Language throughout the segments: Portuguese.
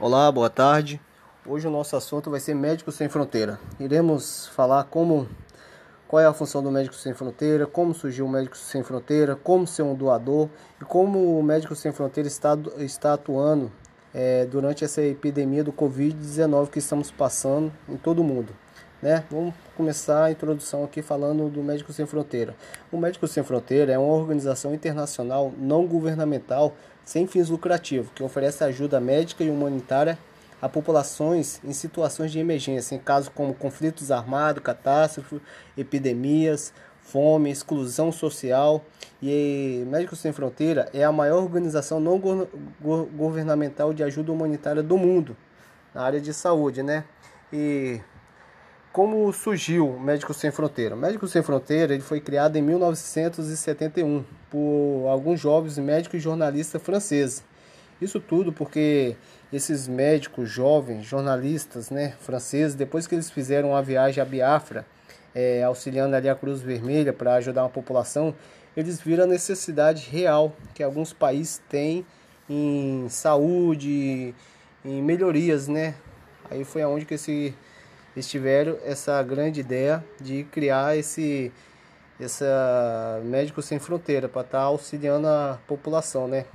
Olá, boa tarde. Hoje o nosso assunto vai ser Médicos Sem Fronteira. Iremos falar como qual é a função do Médico Sem Fronteira, como surgiu o Médico Sem Fronteira, como ser um doador e como o Médico Sem Fronteira está, está atuando é, durante essa epidemia do Covid-19 que estamos passando em todo o mundo. Né? Vamos começar a introdução aqui falando do Médico Sem Fronteira. O Médico Sem Fronteira é uma organização internacional não governamental sem fins lucrativos que oferece ajuda médica e humanitária a populações em situações de emergência, em casos como conflitos armados, catástrofes, epidemias, fome, exclusão social. E Médicos Sem Fronteira é a maior organização não governamental de ajuda humanitária do mundo na área de saúde, né? E como surgiu o Médicos Sem Fronteira? O Médicos Sem Fronteira ele foi criado em 1971 por alguns jovens médicos e jornalistas franceses. Isso tudo porque esses médicos jovens, jornalistas né, franceses, depois que eles fizeram a viagem a Biafra, é, auxiliando ali a Cruz Vermelha para ajudar a população, eles viram a necessidade real que alguns países têm em saúde, em melhorias, né? Aí foi aonde que esse eles tiveram essa grande ideia de criar esse essa médico sem fronteira para estar tá auxiliando a população, né?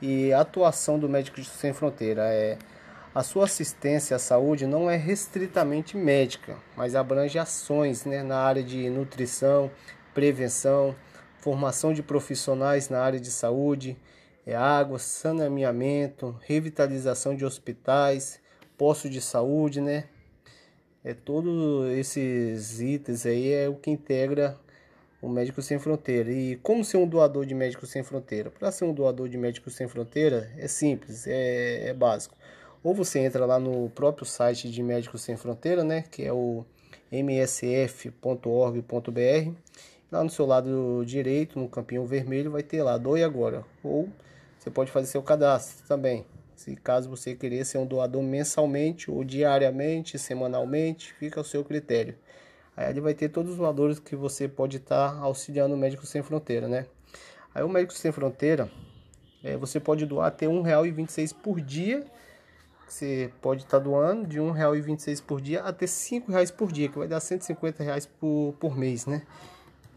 E a atuação do médico sem fronteira é a sua assistência à saúde não é restritamente médica, mas abrange ações né, na área de nutrição, prevenção, formação de profissionais na área de saúde, é água, saneamento, revitalização de hospitais, postos de saúde, né? É todos esses itens aí é o que integra o Médico Sem Fronteira. E como ser um doador de Médico Sem Fronteira? Para ser um doador de Médico Sem Fronteira é simples, é, é básico. Ou você entra lá no próprio site de Médicos Sem Fronteira, né, que é o msf.org.br. Lá no seu lado direito, no campinho vermelho, vai ter lá Doe Agora. Ou você pode fazer seu cadastro também. Se caso você querer ser um doador mensalmente ou diariamente, semanalmente, fica ao seu critério. Aí ele vai ter todos os valores que você pode estar tá auxiliando o Médico Sem Fronteira, né? Aí o Médico Sem Fronteira, é, você pode doar até R$ 1,26 por dia. Você pode estar tá doando de R$ 1,26 por dia até R$ 5,00 por dia, que vai dar 150 reais por, por mês, né?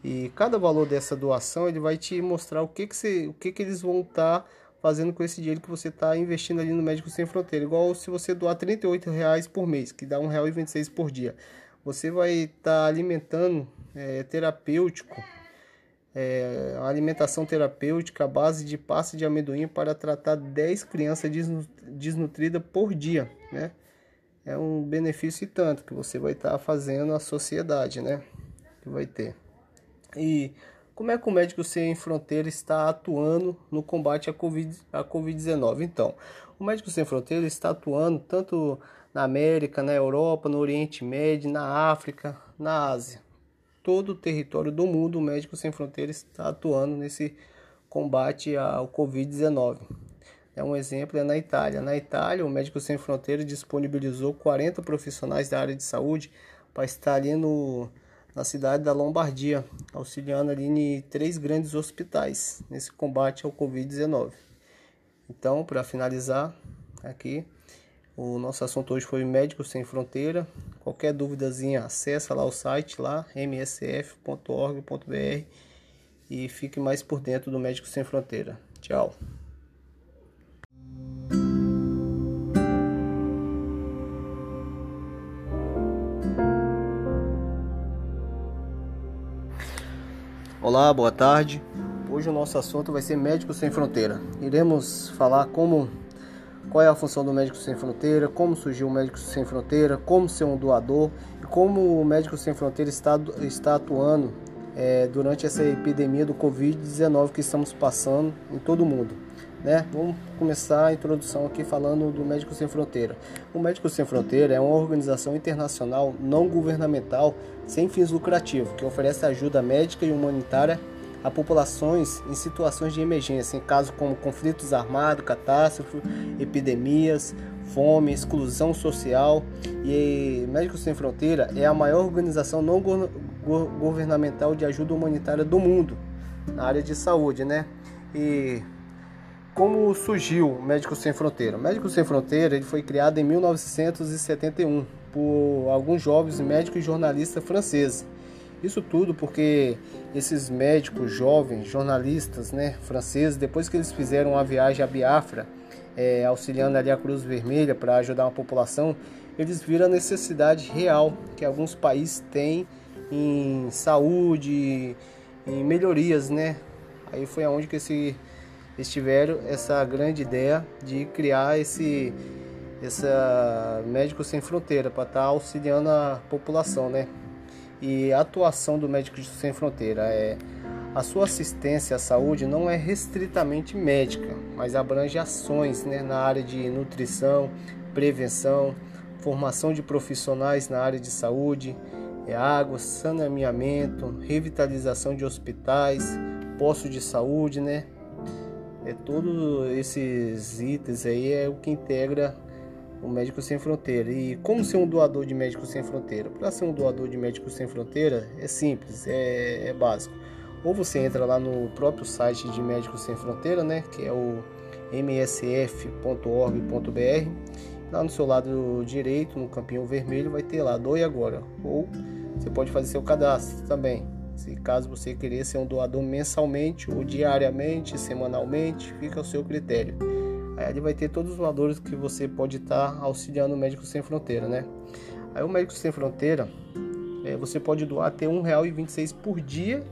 E cada valor dessa doação ele vai te mostrar o que, que, você, o que, que eles vão estar tá fazendo com esse dinheiro que você está investindo ali no Médico Sem Fronteira. Igual se você doar R$ reais por mês, que dá R$ 1,26 por dia. Você vai estar tá alimentando é, terapêutico, é, alimentação terapêutica à base de pasta de amendoim para tratar 10 crianças desnutridas por dia, né? É um benefício e tanto que você vai estar tá fazendo à sociedade, né? Que vai ter. E como é que o Médico Sem Fronteira está atuando no combate à Covid-19? À COVID então, o Médico Sem Fronteira está atuando tanto na América, na Europa, no Oriente Médio, na África, na Ásia. Todo o território do mundo, o Médico Sem Fronteira está atuando nesse combate ao Covid-19. É um exemplo é na Itália. Na Itália, o Médico Sem Fronteira disponibilizou 40 profissionais da área de saúde para estar ali no na cidade da Lombardia, auxiliando ali em três grandes hospitais nesse combate ao Covid-19. Então, para finalizar aqui, o nosso assunto hoje foi Médicos Sem Fronteira. Qualquer dúvidazinha, acessa lá o site lá msf.org.br e fique mais por dentro do Médicos Sem Fronteira. Tchau. Olá, boa tarde. Hoje o nosso assunto vai ser Médicos Sem Fronteira. Iremos falar como qual é a função do Médicos Sem Fronteira, como surgiu o Médicos Sem Fronteira, como ser um doador e como o Médicos Sem Fronteira está, está atuando é, durante essa epidemia do Covid-19 que estamos passando em todo o mundo. Né? Vamos começar a introdução aqui falando do Médicos Sem Fronteira. O Médicos Sem Fronteira é uma organização internacional não governamental sem fins lucrativos que oferece ajuda médica e humanitária a populações em situações de emergência, em casos como conflitos armados, catástrofes, epidemias, fome, exclusão social. E Médicos Sem Fronteira é a maior organização não governamental de ajuda humanitária do mundo na área de saúde, né? E como surgiu o Médicos Sem Fronteira? O Médicos Sem Fronteira ele foi criado em 1971 por alguns jovens médicos e jornalistas franceses. Isso tudo porque esses médicos jovens, jornalistas né, franceses, depois que eles fizeram uma viagem a Biafra, é, auxiliando ali a Cruz Vermelha para ajudar a população, eles viram a necessidade real que alguns países têm em saúde, em melhorias, né? Aí foi aonde que esse eles tiveram essa grande ideia de criar esse essa Médicos Sem Fronteira para estar tá auxiliando a população, né? E a atuação do Médicos Sem Fronteira é a sua assistência à saúde não é restritamente médica, mas abrange ações né, na área de nutrição, prevenção, formação de profissionais na área de saúde, é água, saneamento, revitalização de hospitais, postos de saúde, né? É todos esses itens aí é o que integra o Médico Sem Fronteira. E como ser um doador de Médico Sem Fronteira? Para ser um doador de Médico Sem Fronteira é simples, é, é, básico. Ou você entra lá no próprio site de Médicos Sem Fronteira, né, que é o msf.org.br. Lá no seu lado direito, no campinho vermelho, vai ter lá doe agora. Ou você pode fazer seu cadastro também. Se caso você querer ser um doador mensalmente ou diariamente, semanalmente, fica ao seu critério. Aí ele vai ter todos os valores que você pode estar tá auxiliando o Médico Sem Fronteira, né? Aí o Médico Sem Fronteira, é, você pode doar até R$ 1,26 por dia.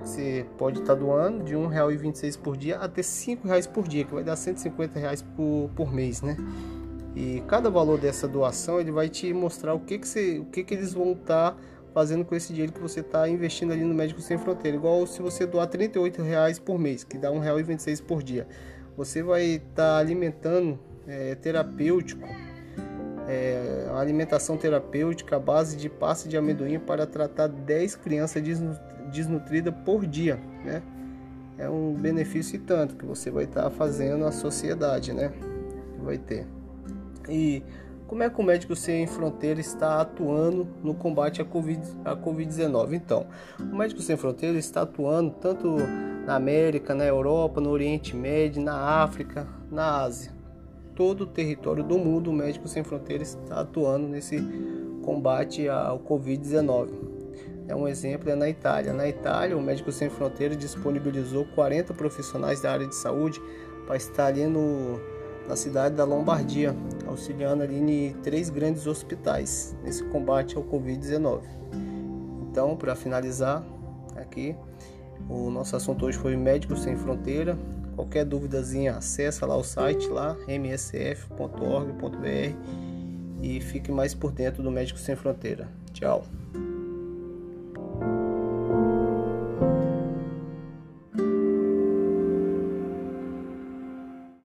Você pode estar tá doando de R$ 1,26 por dia até R$ 5,00 por dia, que vai dar 150 reais por, por mês, né? E cada valor dessa doação ele vai te mostrar o que que, você, o que, que eles vão estar tá fazendo com esse dinheiro que você está investindo ali no Médico Sem Fronteira. Igual se você doar R$ reais por mês, que dá R$ 1,26 por dia. Você vai estar tá alimentando é, terapêutico, é, alimentação terapêutica à base de pasta de amendoim para tratar 10 crianças desnutridas por dia, né? É um benefício e tanto que você vai estar tá fazendo a sociedade, né? Vai ter. E como é que o Médico Sem Fronteira está atuando no combate à Covid-19? COVID então, o Médico Sem Fronteira está atuando tanto na América, na Europa, no Oriente Médio, na África, na Ásia. Todo o território do mundo, o Médico Sem Fronteira está atuando nesse combate ao Covid-19. É um exemplo é na Itália. Na Itália, o Médico Sem Fronteira disponibilizou 40 profissionais da área de saúde para estar ali no na cidade da Lombardia, auxiliando ali em três grandes hospitais nesse combate ao Covid-19. Então, para finalizar aqui, o nosso assunto hoje foi Médicos Sem Fronteira. Qualquer dúvidazinha, acessa lá o site lá msf.org.br e fique mais por dentro do Médicos Sem Fronteira. Tchau.